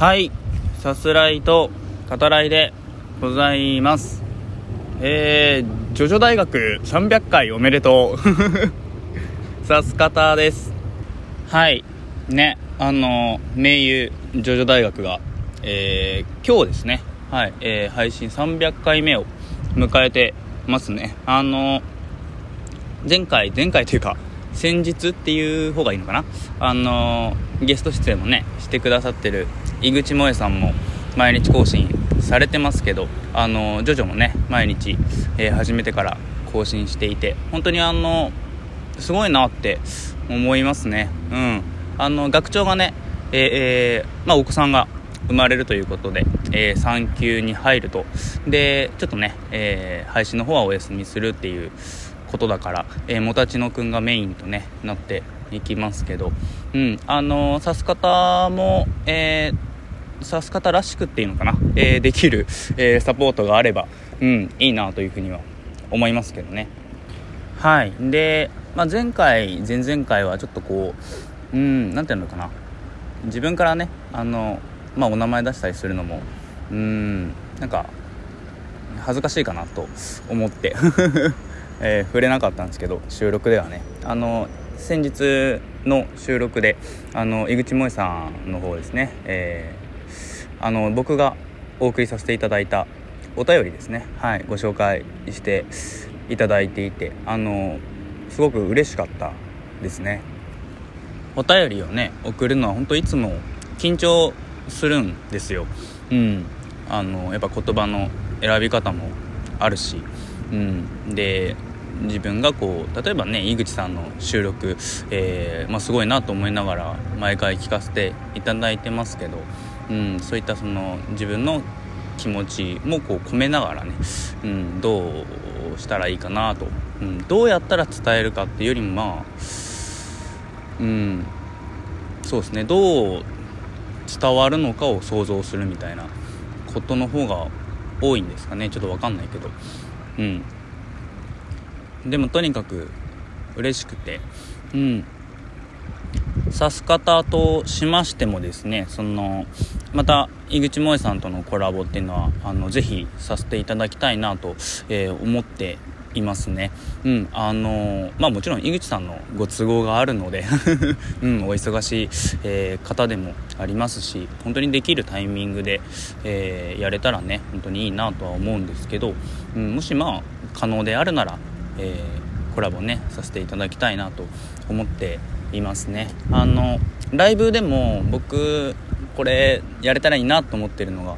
はい。さすらいと語らいでございます。えー、ジョジョ大学300回おめでとう。さす方です。はい。ねあの名優ジョジョ大学がえー、今日ですね。はい、えー、配信300回目を迎えてますね。あの前回前回というか先日っていう方がいいのかな。あのゲスト出演もねしてくださってる井口萌さんも毎日更新されてますけどあのジョジョもね毎日、えー、始めてから更新していて本当にあのすごいなって思いますね。うん。あの学長がねえー、まあ、お子さんが生まれるということで、えー、産休に入ると。でちょっとね、えー、配信の方はお休みするっていうことだから、えー、もたちのくんがメインとねなっていきますけど。うん。あの指す方もえー、指す方らしくっていうのかな、えー、できる、えー、サポートがあれば、うん、いいなというふうには思いますけどね。はい。で、まあ、前回、前々回はちょっとこう、うん、なんていうのかな？自分からね、あの、まあ、お名前出したりするのも、うん、なんか、恥ずかしいかなと思って えー、触れなかったんですけど収録ではねあの先日の収録であの井口萌さんの方ですね、えー、あの僕がお送りさせていただいたお便りですね、はい、ご紹介していただいていてあのすごく嬉しかったですね。お便りをね送るのは本当いつも緊張するんですよ。うん。あのやっぱ言葉の選び方もあるし。うん。で自分がこう例えばね井口さんの収録、えー、まあ、すごいなと思いながら毎回聞かせていただいてますけど、うん、そういったその自分の気持ちもこう込めながらね、うん、どうしたらいいかなと、うん、どうやったら伝えるかっていうよりもまあうんそうですねどう伝わるのかを想像するみたいなことの方が多いんですかねちょっと分かんないけど。うん。でもとにかく嬉しくてうん。指す方としましてもですねそのまた井口萌さんとのコラボっていうのはあのぜひさせていただきたいなと、えー、思っていますね。うんあのまあもちろん井口さんのご都合があるので うんお忙しい、えー、方でもありますし本当にできるタイミングで、えー、やれたらね本当にいいなとは思うんですけど、うん、もしまあ可能であるならえー、コラボねさせていただきたいなと思っていますね。あのライブでも僕これやれたらいいなと思ってるのが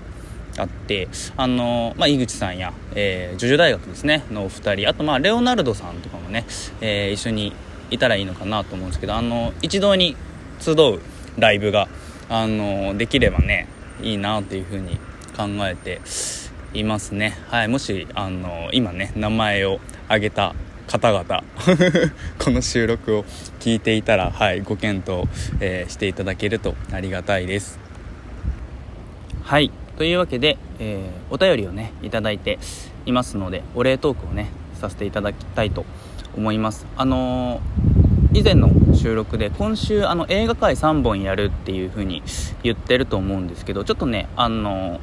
あってあの、まあ、井口さんや、えー、ジョジョ大学ですねのお二人あとまあレオナルドさんとかもね、えー、一緒にいたらいいのかなと思うんですけどあの一堂に集うライブがあのできればねいいなっていうふうに考えていますね。はいもしあの今ね名前を挙げた方々。この収録を聞いていたら、はい、ご検討、えー、していただけるとありがたいです。はい。というわけで、えー、お便りをねいただいていますのでお礼トークをねさせていただきたいと思います。あのー、以前の収録で今週あの映画界3本やるっていう風に言ってると思うんですけどちょっとねあの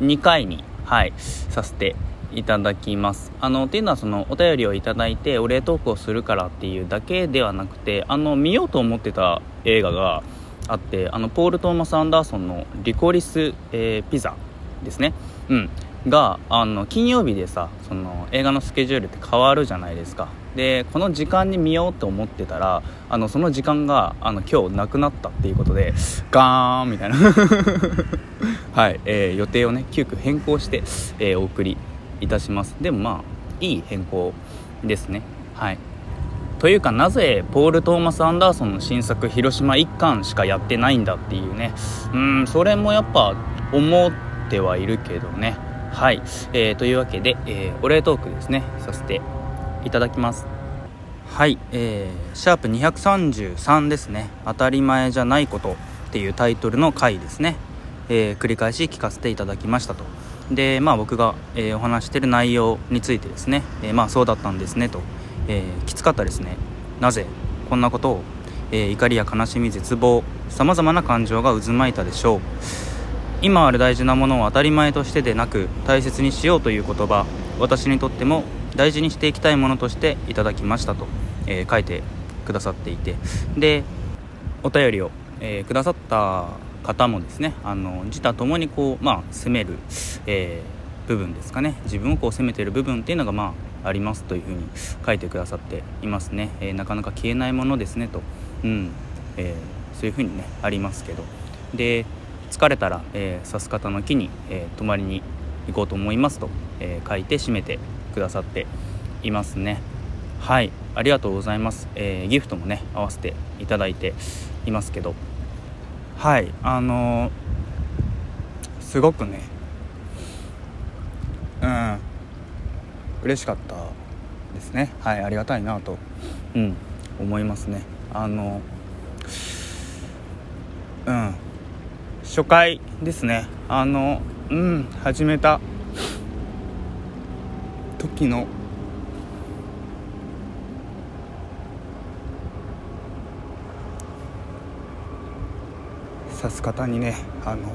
2回にはいさせていただきます。あのっていうのはそのお便りをいただいてお礼トークをするからっていうだけではなくてあの見ようと思ってた映画があってあのポール・トーマス・アンダーソンの「リコリス、えー、ピザ」ですね。うん。があの金曜日でさその映画のスケジュールって変わるじゃないですか。でこの時間に見ようと思ってたらあのその時間があの今日なくなったっていうことでガーンみたいな。はい、えー、予定をね急遽変更して、えー、お送りいたします。でもまあいい変更ですね。はい。というかなぜポール・トーマス・アンダーソンの新作「広島一巻」しかやってないんだっていうね。うんそれもやっぱ思ってはいるけどね。はい、えー、というわけで、えー、お礼トークですね。させていただきます。はい、えー、シャープ233ですね。当たり前じゃないことっていうタイトルの回ですね、えー、繰り返し聞かせていただきましたと。でまあ僕が、えー、お話してる内容についてですね、えー、まあそうだったんですねと、えー、きつかったですね。なぜこんなことを、え怒りや悲しみ絶望さまざまな感情が渦巻いたでしょう。今ある大事なものを当たり前としてでなく大切にしようという言葉私にとっても大事にしていきたいものとしていただきましたと、え、書いてくださっていて。でお便りを、え、くださった方もですねあの自他ともにこう、まあ、責める、えー、部分ですかね。自分をこう責めてる部分っていうのがまあありますというふうに書いてくださっていますね、えー、なかなか消えないものですねと、うん。えー、そういうふうにねありますけど。で疲れたら、えー、さす方の木に、え泊まりに行こうと思いますと、え書いて締めてくださっていますね。はい。ありがとうございます、え、ギフトもね合わせていただいていますけど。はいあの、すごくねうん嬉しかったですね。はいありがたいなとうん思いますね。あのうん初回ですね。あのうん始めた時の指す方にねあの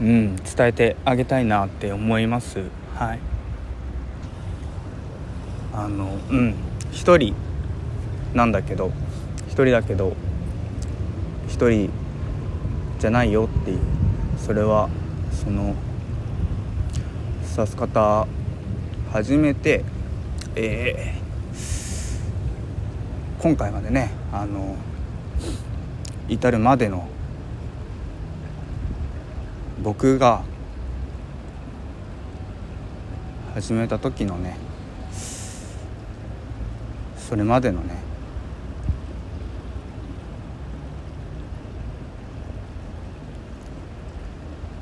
うん、伝えてあげたいなって思います。はい。あのうん。一人なんだけど一人だけど一人じゃないよっていう。それはその刺す方始めてえー、今回までねあの至るまでの僕が始めた時のねそれまでのね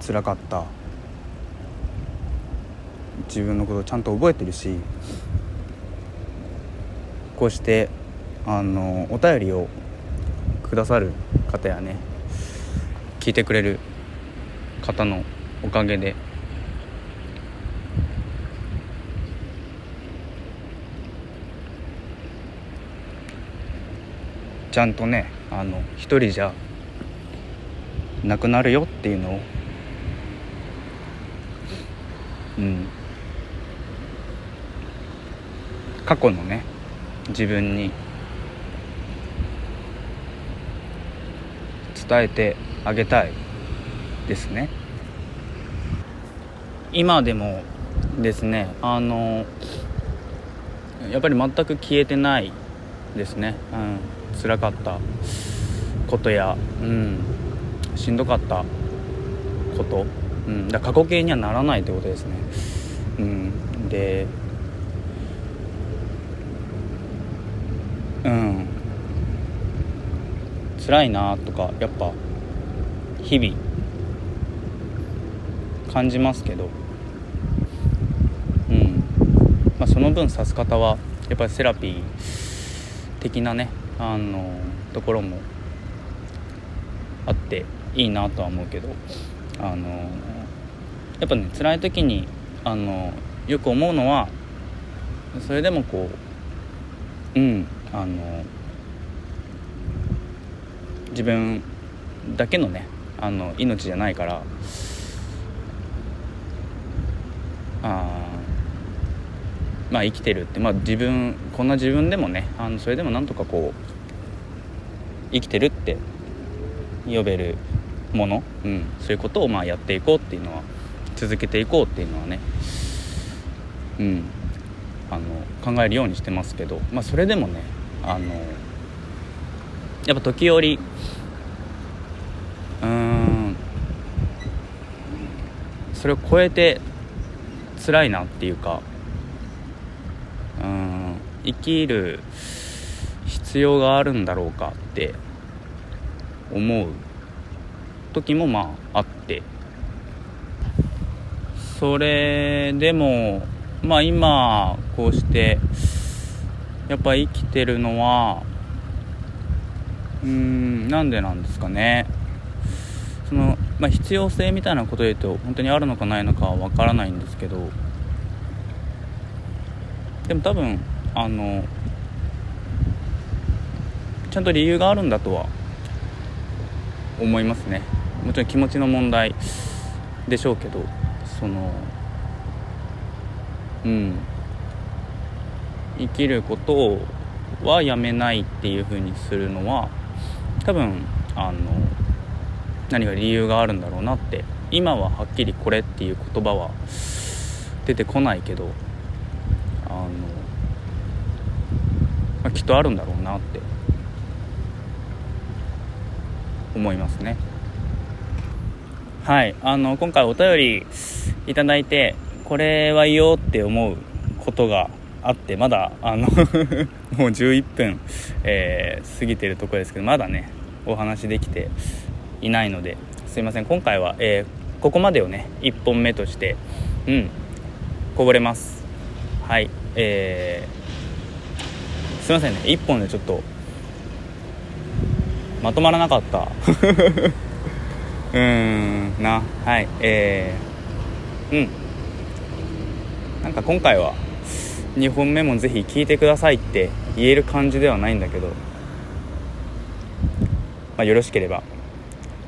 辛かった。自分のことをちゃんと覚えてるしこうしてあのお便りをくださる方やね聞いてくれる方のおかげでちゃんとねあの一人じゃなくなるよっていうのをうん。過去のね自分に伝えてあげたいですね。今でもですねあのやっぱり全く消えてないですね。うん。辛かったことやうん。しんどかったこと。うん、だ過去形にはならないってことですね、うん、でうん。辛いなとかやっぱ日々感じますけど、うん。まあ、その分指す方はやっぱりセラピー的なねあのところもあっていいなとは思うけど。あのやっぱね辛い時にあのよく思うのはそれでもこううんあの自分だけのねあの命じゃないからあまあ生きてるって、まあ、自分こんな自分でもねあのそれでもなんとかこう生きてるって呼べるもの、うん、そういうことをまあやっていこうっていうのは続けていこうっていうのはね、うん、あの考えるようにしてますけど、まあ、それでもねあのやっぱ時折うんそれを超えて辛いなっていうかうん生きる必要があるんだろうかって思う時もまああってそれでもまあ今こうしてやっぱ生きてるのはうんなんでなんですかね。その、まあ、必要性みたいなことで言うと本当にあるのかないのかは分からないんですけどでも多分あのちゃんと理由があるんだとは思いますね。もちろん気持ちの問題でしょうけど。そのうん。生きることはやめないっていう風にするのは多分あの何か理由があるんだろうなって今ははっきりこれっていう言葉は出てこないけどあの、まあ、きっとあるんだろうなって思いますね。はい。あの今回お便りいただいてこれはいいよって思うことがあってまだあの もう11分、えー、過ぎてるとこですけどまだねお話できていないのですいません。今回は、えー、ここまでをね1本目としてうんこぼれます。はい。えー、すいませんね。1本でちょっとまとまらなかった。うーん。な。はい。えー、うん。なんか今回は2本目もぜひ聞いてくださいって言える感じではないんだけど、まあ、よろしければ。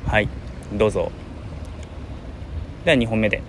はい。どうぞ。では2本目で。